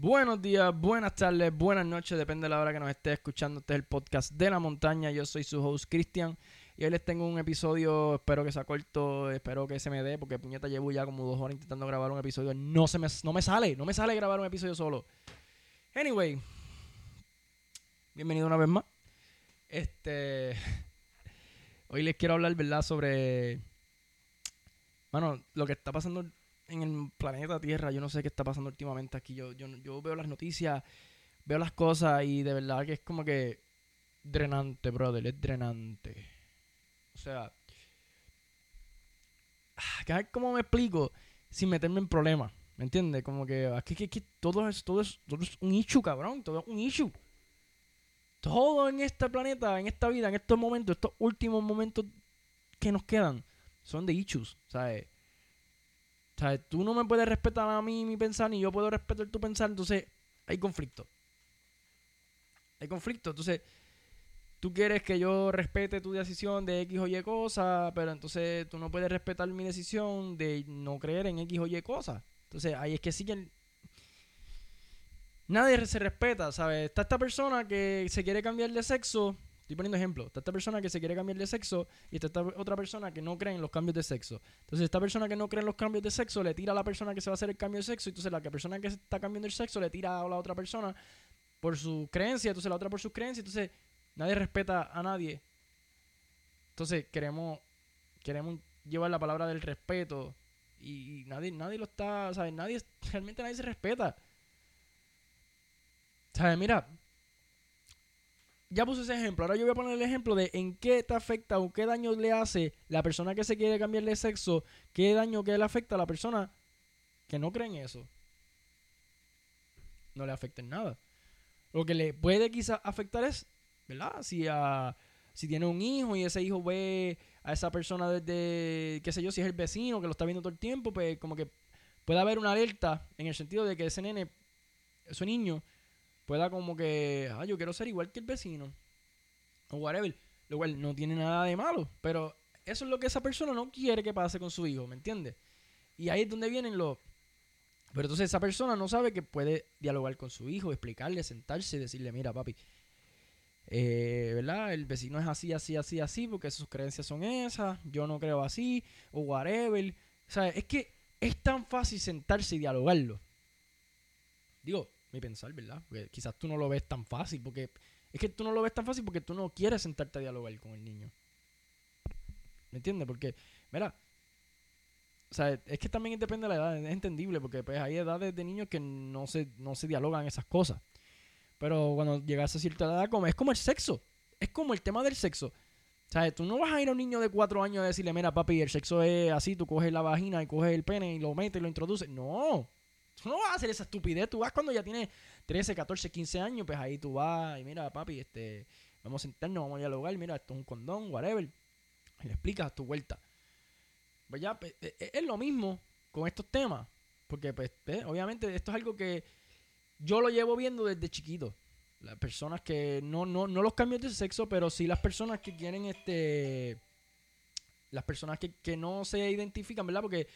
Buenos días, buenas tardes, buenas noches, depende de la hora que nos esté escuchando. Este es el podcast de la montaña. Yo soy su host Cristian y hoy les tengo un episodio. Espero que sea corto, espero que se me dé, porque puñeta llevo ya como dos horas intentando grabar un episodio. No, se me, no me sale, no me sale grabar un episodio solo. Anyway, bienvenido una vez más. Este. Hoy les quiero hablar, ¿verdad?, sobre. Bueno, lo que está pasando en el planeta Tierra. Yo no sé qué está pasando últimamente aquí. Yo, yo, yo veo las noticias, veo las cosas y de verdad que es como que drenante, brother. Es drenante. O sea, ah, ¿cómo me explico sin meterme en problemas? ¿Me entiendes? Como que aquí, que todo, es, todo, es, todo es un issue, cabrón. Todo es un issue. Todo en este planeta, en esta vida, en estos momentos, estos últimos momentos que nos quedan, son de issues, ¿sabes? O sea, tú no me puedes respetar a mí mi pensar, ni yo puedo respetar tu pensar, entonces hay conflicto. Hay conflicto, entonces tú quieres que yo respete tu decisión de X o Y cosa, pero entonces tú no puedes respetar mi decisión de no creer en X o Y cosa. Entonces ahí es que sí que nadie se respeta, ¿sabes? Está esta persona que se quiere cambiar de sexo Estoy poniendo ejemplo. Está esta persona que se quiere cambiar de sexo y está esta otra persona que no cree en los cambios de sexo. Entonces, esta persona que no cree en los cambios de sexo le tira a la persona que se va a hacer el cambio de sexo. Y entonces, la persona que está cambiando el sexo le tira a la otra persona por su creencia. Entonces, la otra por su creencia. Entonces, nadie respeta a nadie. Entonces, queremos, queremos llevar la palabra del respeto. Y, nadie, nadie lo está, ¿sabes? Nadie, realmente nadie se respeta. ¿Sabes? Mira, ya puse ese ejemplo. Ahora yo voy a poner el ejemplo de en qué te afecta o qué daño le hace la persona que se quiere cambiar de sexo, qué daño que le afecta a la persona que no cree en eso. No le afecta en nada. Lo que le puede quizás afectar es, ¿verdad? Si, a, si tiene un hijo y ese hijo ve a esa persona desde, qué sé yo, si es el vecino que lo está viendo todo el tiempo, pues como que puede haber una alerta en el sentido de que ese nene, ese niño, pueda como que, ah, yo quiero ser igual que el vecino. O whatever. Lo cual no tiene nada de malo. Pero eso es lo que esa persona no quiere que pase con su hijo, ¿me entiendes? Y ahí es donde vienen los... Pero entonces esa persona no sabe que puede dialogar con su hijo, explicarle, sentarse y decirle, mira papi, eh, ¿verdad? El vecino es así, así, así, así, porque sus creencias son esas, yo no creo así, o whatever. O sea, es que es tan fácil sentarse y dialogarlo. Digo, mi pensar, ¿verdad? Porque quizás tú no lo ves tan fácil, porque es que tú no lo ves tan fácil porque tú no quieres sentarte a dialogar con el niño. ¿Me entiendes? Porque, mira, o sea, es que también depende de la edad, es entendible, porque pues hay edades de niños que no se, no se dialogan esas cosas. Pero cuando llegas a cierta edad, como, es como el sexo, es como el tema del sexo. O sea, tú no vas a ir a un niño de cuatro años a decirle, mira papi, el sexo es así, tú coges la vagina y coges el pene y lo metes y lo introduces. No, Tú no vas a hacer esa estupidez. Tú vas cuando ya tienes 13, 14, 15 años, pues ahí tú vas y mira, papi, este, vamos a sentarnos, vamos a dialogar, mira, esto es un condón, whatever. Y le explicas tu vuelta. Pues ya, pues, e, e, es lo mismo con estos temas. Porque, pues, obviamente, esto es algo que yo lo llevo viendo desde chiquito. Las personas que, no, no, no los cambios de sexo, pero sí las personas que quieren, este, las personas que, que no se identifican, ¿verdad? Porque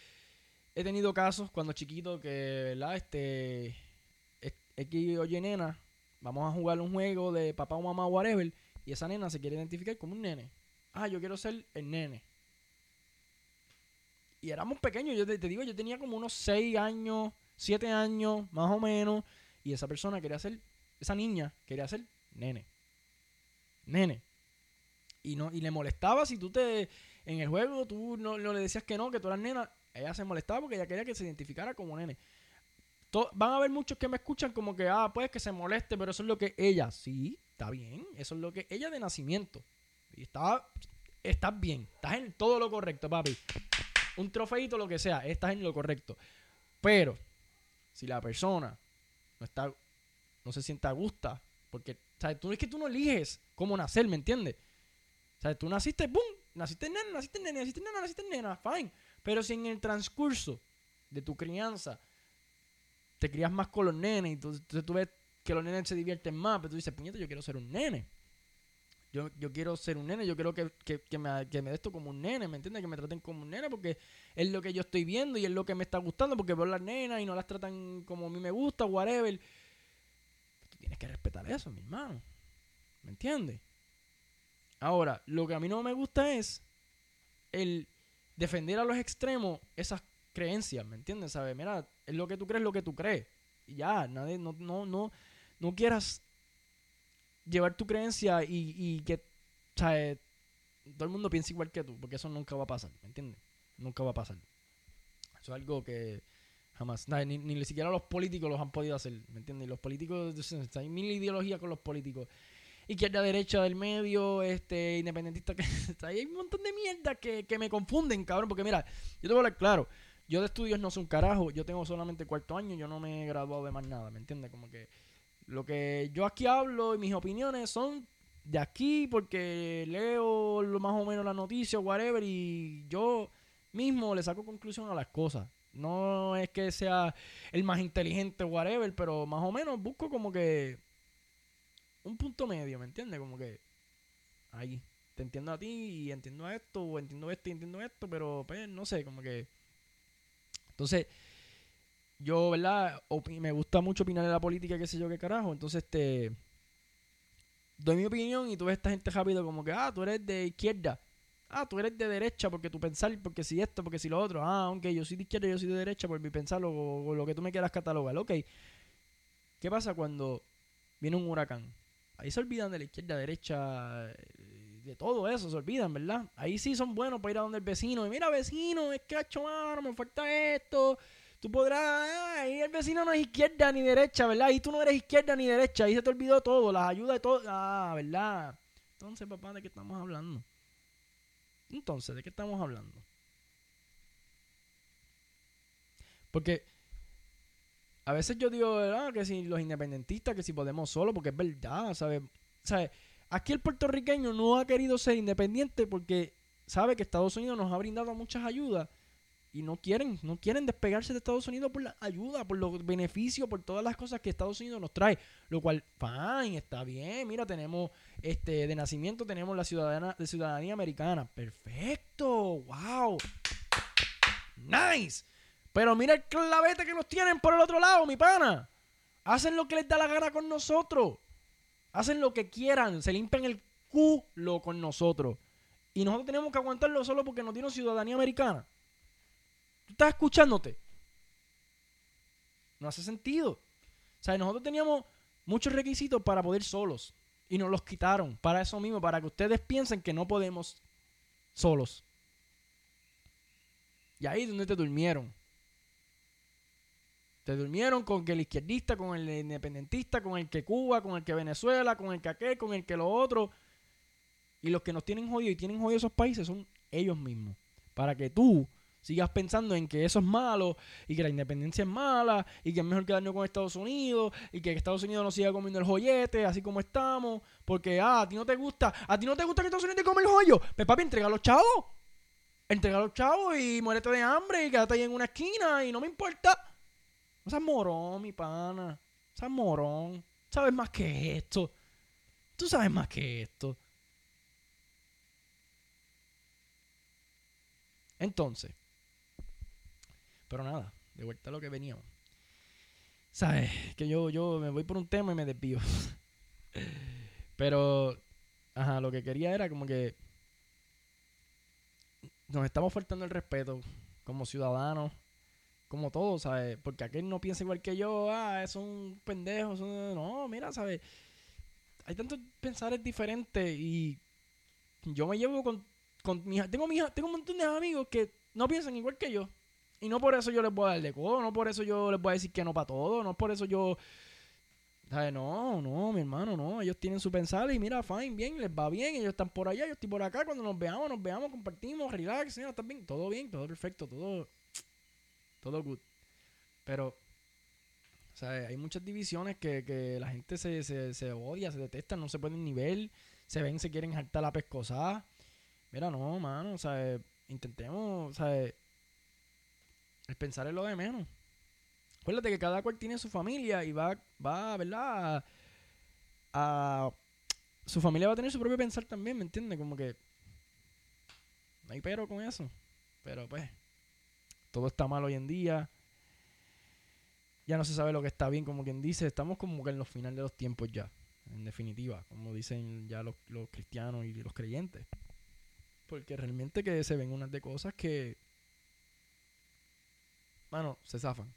he tenido casos cuando chiquito que, ¿verdad? Este, X oye nena, vamos a jugar un juego de papá o mamá, whatever, y esa nena se quiere identificar como un nene. Ah, yo quiero ser el nene. Y éramos pequeños, yo te, digo, yo tenía como unos 6 años, 7 años, más o menos, y esa persona quería ser, esa niña quería ser nene. Nene. Y no y le molestaba si tú te en el juego tú no, no le decías que no, que tú eras nena, ella se molestaba porque ella quería que se identificara como nene. van a haber muchos que me escuchan como que, ah, pues que se moleste, pero eso es lo que ella. Sí, está bien. Eso es lo que ella de nacimiento. Y está, estás bien. Estás en todo lo correcto, papi. Un trofeito, lo que sea, estás en lo correcto. Pero, si la persona no está, no se siente a gusto, porque, ¿sabes? Tú es que tú no eliges cómo nacer, ¿me entiendes? O sea, tú naciste, ¡pum! Naciste nena, naciste nena, naciste nena, naciste nena, fine. Pero si en el transcurso de tu crianza te crías más con los nenes y tú ves que los nenes se divierten más, pero tú dices, puñeta, yo quiero ser un nene. Yo, yo quiero ser un nene, yo quiero que, que, que me, que me dé esto como un nene, ¿me entiendes? Que me traten como un nene porque es lo que yo estoy viendo y es lo que me está gustando porque veo las nenas y no las tratan como a mí me gusta, whatever. Tú tienes que respetar eso, mi hermano. ¿Me entiendes? Ahora, lo que a mí no me gusta es el defender a los extremos esas creencias, ¿me entiendes? ¿Sabes? Mira, es lo que tú crees, lo que tú crees. Y ya, nadie, no, no, no, no quieras llevar tu creencia y, y que, ¿sabes? Todo el mundo piensa igual que tú, porque eso nunca va a pasar, ¿me entiendes? Nunca va a pasar. Eso es algo que jamás, ni, ni siquiera los políticos los han podido hacer, ¿me entiendes? Los políticos, hay mil ideologías con los políticos. Izquierda, derecha, del medio, este, independentista, que hay un montón de mierda que, que me confunden, cabrón, porque mira, yo te voy a hablar claro, yo de estudios no soy un carajo, yo tengo solamente cuarto año, yo no me he graduado de más nada, ¿me entiendes? Como que lo que yo aquí hablo y mis opiniones son de aquí porque leo más o menos las noticias, whatever, y yo mismo le saco conclusión a las cosas. No es que sea el más inteligente, whatever, pero más o menos busco como que un punto medio, ¿me entiendes? Como que ahí te entiendo a ti y entiendo a esto, o entiendo esto y entiendo esto, pero pues no sé, como que entonces, yo, ¿verdad? me gusta mucho opinar de la política, qué sé yo, qué carajo. Entonces, este. Doy mi opinión y tú ves esta gente rápido como que, ah, tú eres de izquierda. Ah, tú eres de derecha porque tú pensar, porque si esto, porque si lo otro. Ah, aunque yo soy de izquierda, yo soy de derecha por mi pensar o, lo que tú me quieras catalogar. Ok. ¿Qué pasa cuando viene un huracán? Ahí se olvidan de la izquierda, derecha, de todo eso, se olvidan, ¿verdad? Ahí sí son buenos para ir a donde el vecino. Y mira, vecino, es que hecho mano, me falta esto. Tú podrás, ahí el vecino no es izquierda ni derecha, ¿verdad? Y tú no eres izquierda ni derecha. Ahí se te olvidó todo, las ayudas de todo. Ah, ¿verdad? Entonces, papá, ¿de qué estamos hablando? Entonces, ¿de qué estamos hablando? Porque a veces yo digo, ¿verdad? Que si los independentistas, que si podemos solo, porque es verdad, ¿sabes? ¿Sabes? Aquí el puertorriqueño no ha querido ser independiente porque sabe que Estados Unidos nos ha brindado muchas ayudas y no quieren, no quieren despegarse de Estados Unidos por la ayuda, por los beneficios, por todas las cosas que Estados Unidos nos trae, lo cual, fine, está bien, mira, tenemos este de nacimiento tenemos la ciudadanía, de ciudadanía americana, perfecto, wow, nice, pero mira el clavete que nos tienen por el otro lado, mi pana, hacen lo que les da la gana con nosotros, Hacen lo que quieran, se limpian el culo con nosotros. Y nosotros tenemos que aguantarlo solo porque no tiene ciudadanía americana. ¿Tú estás escuchándote? No hace sentido. O sea, nosotros teníamos muchos requisitos para poder solos. Y nos los quitaron. Para eso mismo, para que ustedes piensen que no podemos solos. Y ahí es donde te durmieron. Te durmieron con el izquierdista, con el independentista, con el que Cuba, con el que Venezuela, con el que aquel, con el que lo otro. Y los que nos tienen jodido y tienen jodido esos países son ellos mismos. Para que tú sigas pensando en que eso es malo y que la independencia es mala y que es mejor quedarnos con Estados Unidos y que Estados Unidos nos siga comiendo el joyete así como estamos. Porque, ah, a ti no te gusta, a ti no te gusta que Estados Unidos te come el joyo. Pues papi, entrega los chavos. Entrega a los chavos y muérete de hambre y quédate ahí en una esquina y no me importa. No seas morón, mi pana. No seas morón. Sabes más que esto. Tú sabes más que esto. Entonces. Pero nada, de vuelta a lo que veníamos. ¿Sabes? Que yo, yo me voy por un tema y me desvío. Pero, ajá, lo que quería era como que nos estamos faltando el respeto como ciudadanos como todo, ¿sabes? Porque aquel no piensa igual que yo, ah, es un pendejo, no, mira, ¿sabes? Hay tantos pensares diferentes y yo me llevo con, con mi, tengo, mi, tengo un montón de amigos que no piensan igual que yo. Y no por eso yo les voy a dar de codo, no por eso yo les voy a decir que no para todo, no por eso yo... ¿Sabes? No, no, mi hermano, no. Ellos tienen su pensar y mira, fine, bien, les va bien. Ellos están por allá, yo estoy por acá. Cuando nos veamos, nos veamos, compartimos, relax, ¿sí? ¿Estás bien? Todo bien, todo perfecto, todo todo good. Pero, o sea, hay muchas divisiones que, que la gente se, se, se, odia, se detesta, no se pueden ni ver, se ven, se quieren hartar la pescosada. Mira, no, mano, o sea, intentemos, o sea, el pensar en lo de menos. Acuérdate que cada cual tiene su familia y va, va ¿verdad? A, su familia va a tener su propio pensar también, ¿me entiendes? Como que no hay pero con eso. Pero pues, todo está mal hoy en día. Ya no se sabe lo que está bien, como quien dice. Estamos como que en los finales de los tiempos ya. En definitiva, como dicen ya los, los cristianos y los creyentes. Porque realmente que se ven unas de cosas que... Bueno, se zafan.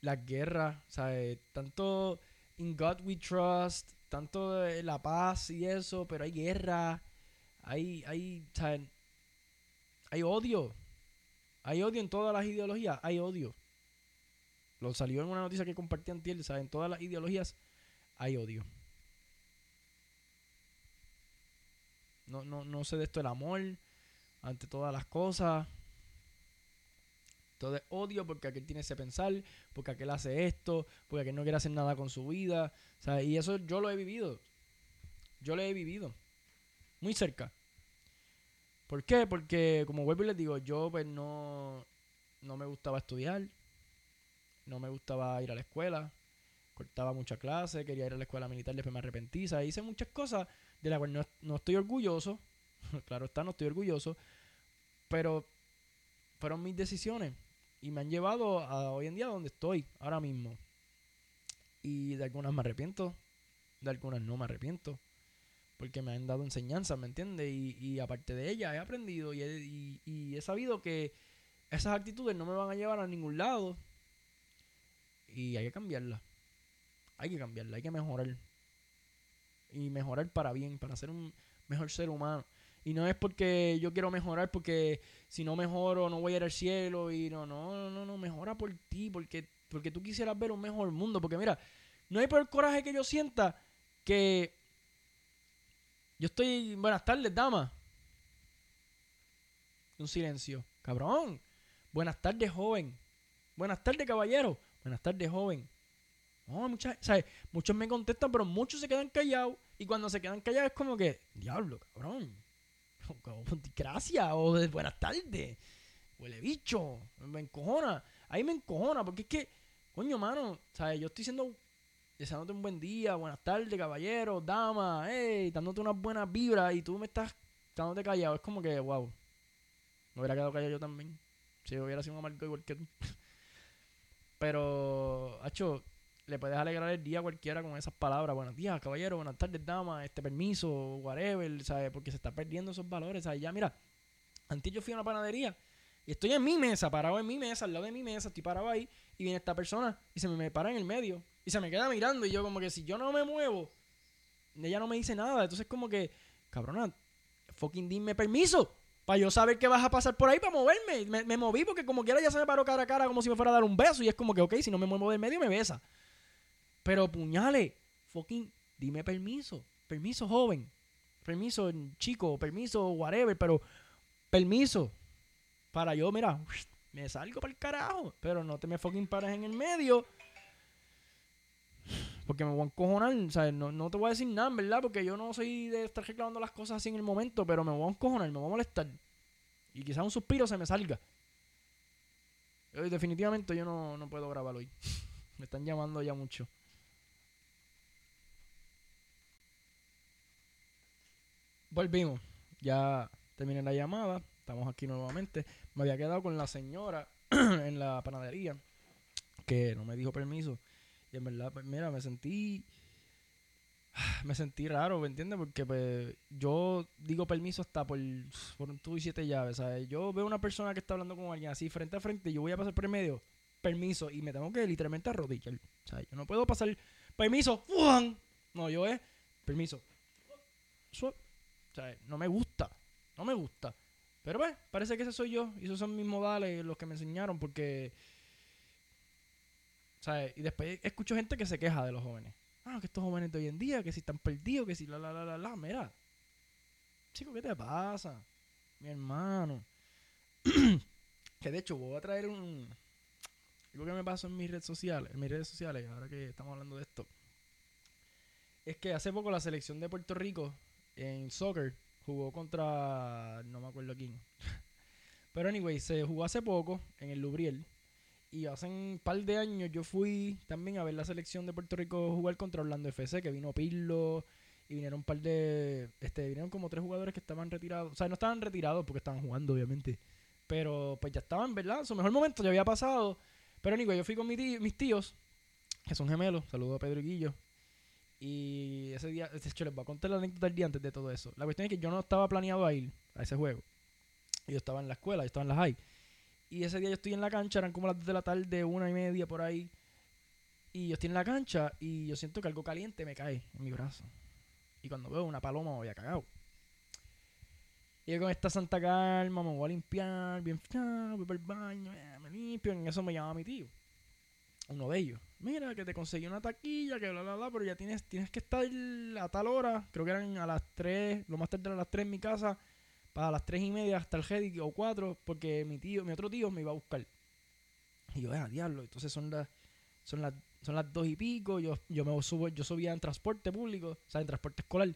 Las guerras, ¿sabes? Tanto in God we trust, tanto de la paz y eso, pero hay guerra, hay, hay, ¿sabes? Hay odio. Hay odio en todas las ideologías, hay odio. Lo salió en una noticia que compartí antier, ¿sabes? En todas las ideologías hay odio. No, no, no sé de esto el amor ante todas las cosas. Todo es odio porque aquel tiene ese pensar, porque aquel hace esto, porque aquel no quiere hacer nada con su vida. ¿sabes? Y eso yo lo he vivido. Yo lo he vivido. Muy cerca. ¿Por qué? Porque, como vuelvo y les digo, yo pues no, no me gustaba estudiar. No me gustaba ir a la escuela. Cortaba muchas clases, quería ir a la escuela militar, después me arrepentí. Hice muchas cosas de las cuales no, no estoy orgulloso. claro está, no estoy orgulloso. Pero fueron mis decisiones y me han llevado a hoy en día donde estoy, ahora mismo. Y de algunas me arrepiento, de algunas no me arrepiento, porque me han dado enseñanzas, ¿me entiendes? Y, aparte de ellas he aprendido y he, sabido que esas actitudes no me van a llevar a ningún lado y hay que cambiarlas. Hay que cambiarlas, hay que mejorar. Y mejorar para bien, para ser un mejor ser humano. Y no es porque yo quiero mejorar, porque si no mejoro no voy a ir al cielo. Y no, no, no, no, mejora por ti, porque, porque tú quisieras ver un mejor mundo. Porque mira, no hay peor coraje que yo sienta que yo estoy. Buenas tardes, dama. Un silencio. Cabrón. Buenas tardes, joven. Buenas tardes, caballero. Buenas tardes, joven. No, muchas, ¿sabes? Muchos me contestan, pero muchos se quedan callados. Y cuando se quedan callados es como que, diablo, cabrón gracias o buenas tardes. Huele bicho, me encojona. Ahí me encojona porque es que, coño, mano, ¿sabes? Yo estoy siendo, deseándote un buen día, buenas tardes, caballero, dama, hey, dándote unas buenas vibras y tú me estás quedándote callado. Es como que, wow, me hubiera quedado callado yo también. Si hubiera sido un amargo igual que tú. Pero, hacho, le puedes alegrar el día a cualquiera con esas palabras. Buenos días, caballero, buenas tardes, dama, este permiso, whatever, ¿sabes? Porque se está perdiendo esos valores, ¿sabes? Ya, mira, antes yo fui a una panadería y estoy en mi mesa, parado en mi mesa, al lado de mi mesa, estoy parado ahí y viene esta persona y se me, para en el medio y se me queda mirando y yo como que si yo no me muevo, ella no me dice nada. Entonces como que, cabrona, fucking dime permiso. Para yo saber que vas a pasar por ahí para moverme. Me, moví porque como quiera ya se me paró cara a cara como si me fuera a dar un beso. Y es como que, ok, si no me muevo del medio, me besa. Pero puñale, fucking, dime permiso. Permiso, joven. Permiso, chico. Permiso, whatever. Pero, permiso. Para yo, mira, me salgo para el carajo. Pero no te me fucking pares en el medio. Porque me voy a encojonar, ¿sabes? No, no te voy a decir nada, ¿verdad? Porque yo no soy de estar reclamando las cosas así en el momento, pero me voy a encojonar, me voy a molestar. Y quizás un suspiro se me salga. definitivamente yo no, no puedo grabar hoy. me están llamando ya mucho. Volvimos. Ya terminé la llamada. Estamos aquí nuevamente. Me había quedado con la señora en la panadería que no me dijo permiso. Y en verdad, pues mira, me sentí. Me sentí raro, ¿me entiendes? Porque pues, yo digo permiso hasta por, por tú y siete llaves, ¿sabes? Yo veo una persona que está hablando con alguien así frente a frente y yo voy a pasar por el medio, permiso, y me tengo que literalmente arrodillar. ¿sabes? Yo no puedo pasar, permiso, No, yo es, permiso. O sea, no me gusta. No me gusta. Pero pues, parece que ese soy yo. Y esos son mis modales los que me enseñaron porque... Y después escucho gente que se queja de los jóvenes. Ah, que estos jóvenes de hoy en día, que si están perdidos, que si la la la la la. Mira. Chico, ¿qué te pasa? Mi hermano. que de hecho voy a traer un... Algo que me pasó en mis redes sociales, en mis redes sociales, ahora que estamos hablando de esto. Es que hace poco la selección de Puerto Rico en soccer jugó contra no me acuerdo quién. Pero anyway, se jugó hace poco en el Lubriel. Y hace un par de años yo fui también a ver la selección de Puerto Rico jugar contra Orlando FC, que vino Pirlo y vinieron un par de. Este, vinieron como tres jugadores que estaban retirados. O sea, no estaban retirados porque estaban jugando, obviamente. Pero pues ya estaban, ¿verdad? Su mejor momento ya había pasado. Pero Nico, yo fui con mis tíos, que son gemelos. Saludo a Pedro y Guillo. Y ese día, de hecho, les voy a contar la anécdota del día antes de todo eso. La cuestión es que yo no estaba planeado a ir a ese juego. Yo estaba en la escuela, yo estaba en la high. Y ese día yo estoy en la cancha, eran como las 2 de la tarde, una y media por ahí. Y yo estoy en la cancha y yo siento que algo caliente me cae en mi brazo. Y cuando veo una paloma me había cagado. Y yo con esta santa calma me voy a limpiar, bien, voy para el baño, eh, me limpio. Y en eso me llama mi tío, uno de ellos mira, que te conseguí una taquilla, que bla, bla, bla, pero ya tienes, tienes que estar a tal hora, creo que eran a las 3, lo más tarde a las 3 en mi casa, para las 3 y media hasta el Heady o 4, porque mi tío, mi otro tío me iba a buscar. Y yo, a diablo, entonces son las, son las, son las 2 y pico, yo, yo me subo, yo subía en transporte público, o sea, en transporte escolar.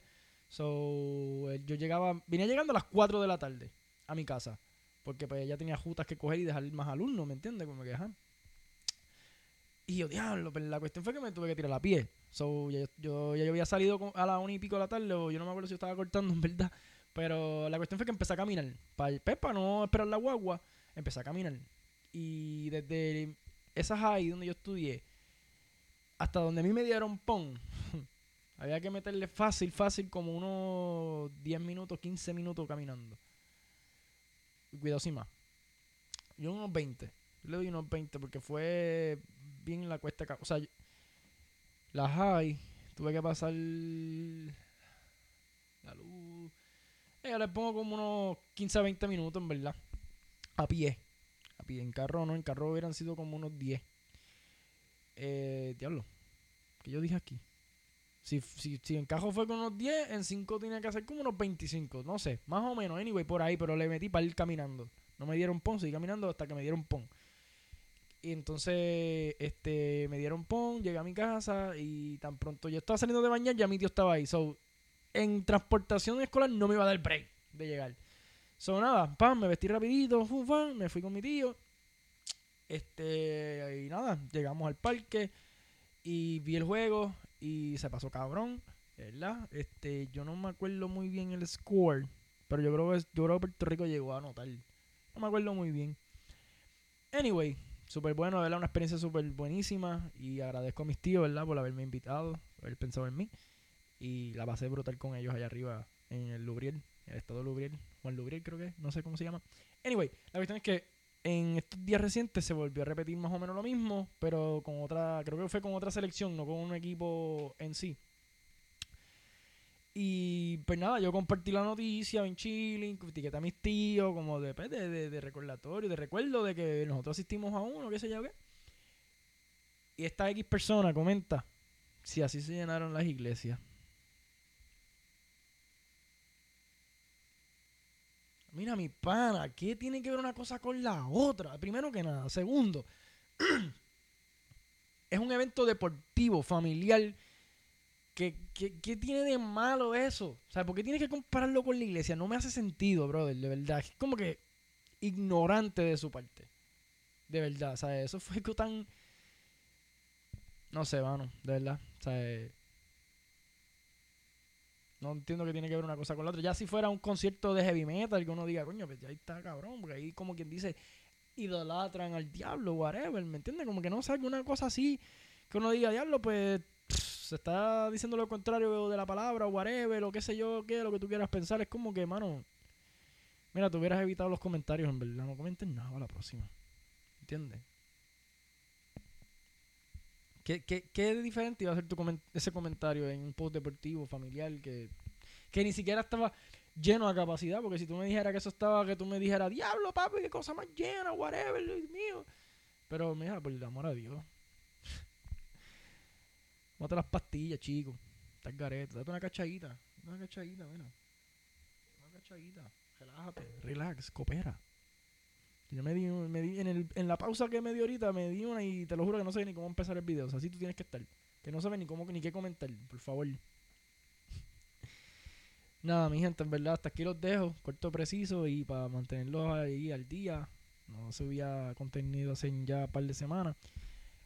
So, eh, yo llegaba, venía llegando a las 4 de la tarde a mi casa, porque pues ya tenía jutas que coger y dejar más alumnos, ¿me entiendes? Como que, ajá. Y yo, diablo, pero la cuestión fue que me tuve que tirar la pie. So, yo, yo, ya yo había salido a la una y pico de la tarde, o yo no me acuerdo si yo estaba cortando, en verdad. Pero la cuestión fue que empecé a caminar. Para, Pepa no esperar la guagua, empecé a caminar. Y desde esa high donde yo estudié, hasta donde a mí me dieron pon, había que meterle fácil, fácil, como unos 10 minutos, 15 minutos caminando. Cuidado sin más. Yo unos 20. le doy unos 20 porque fue bien la cuesta. O sea, la high, tuve que pasar la luz. Eh, yo le pongo como unos 15 a 20 minutos, en verdad. A pie. A pie. En carro no, en carro hubieran sido como unos 10. Eh, diablo. ¿Qué yo dije aquí? Si, si, si en carro fue con unos 10, en 5 tenía que hacer como unos 25. No sé, más o menos, anyway, por ahí. Pero le metí para ir caminando. No me dieron pon, seguí caminando hasta que me dieron pon. Y entonces este, me dieron pon, llegué a mi casa y tan pronto yo estaba saliendo de bañar, ya mi tío estaba ahí. So, en transportación escolar no me iba a dar break de llegar. So, nada, pam, me vestí rapidito, fum, me fui con mi tío. Este, y nada, llegamos al parque y vi el juego y se pasó cabrón, ¿verdad? Este, yo no me acuerdo muy bien el score, pero yo creo que, yo creo que Puerto Rico llegó a anotar. No me acuerdo muy bien. Anyway, súper bueno, ¿verdad? Una experiencia súper buenísima y agradezco a mis tíos, ¿verdad? Por haberme invitado, haber pensado en mí y la pasé brutal con ellos allá arriba en el Lubriel, el estado de Lubriel, Juan Lubriel creo que, no sé cómo se llama. Anyway, la cuestión es que en estos días recientes se volvió a repetir más o menos lo mismo, pero con otra, creo que fue con otra selección, no con un equipo en sí. Y pues nada, yo compartí la noticia en Chile, etiqueté a mis tíos como de, pues, de, de, recordatorio, de recuerdo de que nosotros asistimos a uno, qué sé yo qué. Y esta X persona comenta si así se llenaron las iglesias. Mira, mi pana, ¿qué tiene que ver una cosa con la otra? Primero que nada. Segundo, es un evento deportivo, familiar ¿Qué, tiene de malo eso? O sea, ¿por qué tienes que compararlo con la iglesia? No me hace sentido, brother, de verdad. Es como que ignorante de su parte. De verdad, o sea, eso fue tan... No sé, mano, de verdad. O sea, no entiendo que tiene que ver una cosa con la otra. Ya si fuera un concierto de heavy metal, que uno diga, coño, pues ya está cabrón, porque ahí como quien dice, idolatran al diablo, whatever, ¿me entiendes? Como que no salga una cosa así, que uno diga, diablo, pues se está diciendo lo contrario de la palabra, whatever, o qué sé yo, qué, lo que tú quieras pensar, es como que, mano, mira, tú hubieras evitado los comentarios, en verdad, no comentes nada a la próxima. ¿Entiendes? ¿Qué, qué, qué diferente iba a ser tu ese comentario en un post deportivo, familiar, que, que ni siquiera estaba lleno de capacidad? Porque si tú me dijeras que eso estaba, que tú me dijeras, diablo, papi, qué cosa más llena, whatever, Dios mío. Pero mira, por el amor a Dios. Mate las pastillas, chico. Estás gareta. Date una cachadita. Una cachadita, mira. Una cachadita. Relájate. Relax. Coopera. Yo me di, me di en, el, en la pausa que me di ahorita, me di una y te lo juro que no sé ni cómo empezar el video. O sea, así tú tienes que estar. Que no sabes ni cómo ni qué comentar, por favor. Nada, mi gente, en verdad, hasta aquí los dejo, corto preciso y para mantenerlos ahí al día. No subía contenido hace ya un par de semanas.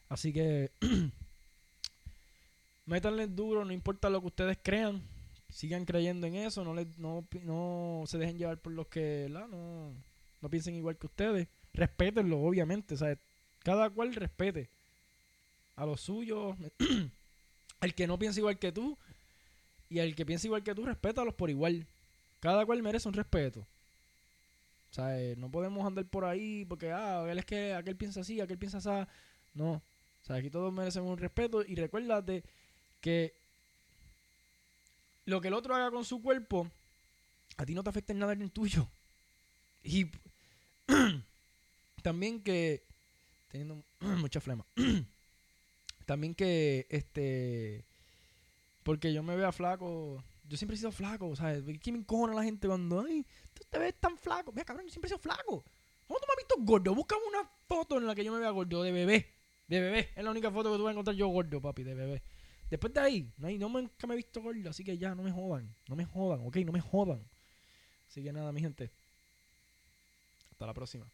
Así que métanle duro, no importa lo que ustedes crean. sigan creyendo en eso, no, les, no, no se dejen llevar por los que ¿verdad? no, no piensen igual que ustedes. Respétenlo, obviamente. Sea, cada cual respete a los suyos. al que no piensa igual que tú y al que piensa igual que tú, respétalos por igual. Cada cual merece un respeto. Eh, no podemos andar por ahí porque, ah, él es que aquel piensa así, aquel piensa así. No. Sea, aquí todos merecemos un respeto y recuérdate que lo que el otro haga con su cuerpo, a ti no te afecta en nada en el tuyo. Y también que, teniendo mucha flema, también que, este, porque yo me vea flaco, yo siempre he sido flaco, ¿sabes? ¿Qué me encojona la gente cuando, ay, tú te ves tan flaco? Mira, cabrón, yo siempre he sido flaco. ¿Cómo tú me has visto gordo? Búscame una foto en la que yo me vea gordo, de bebé. De bebé. Es la única foto que tú vas a encontrar yo gordo, papi, de bebé. Después de ahí, no, hay, no nunca me he visto gordo, así que ya, no me jodan. No me jodan, ok, no me jodan. Así que nada, mi gente. Hasta la próxima.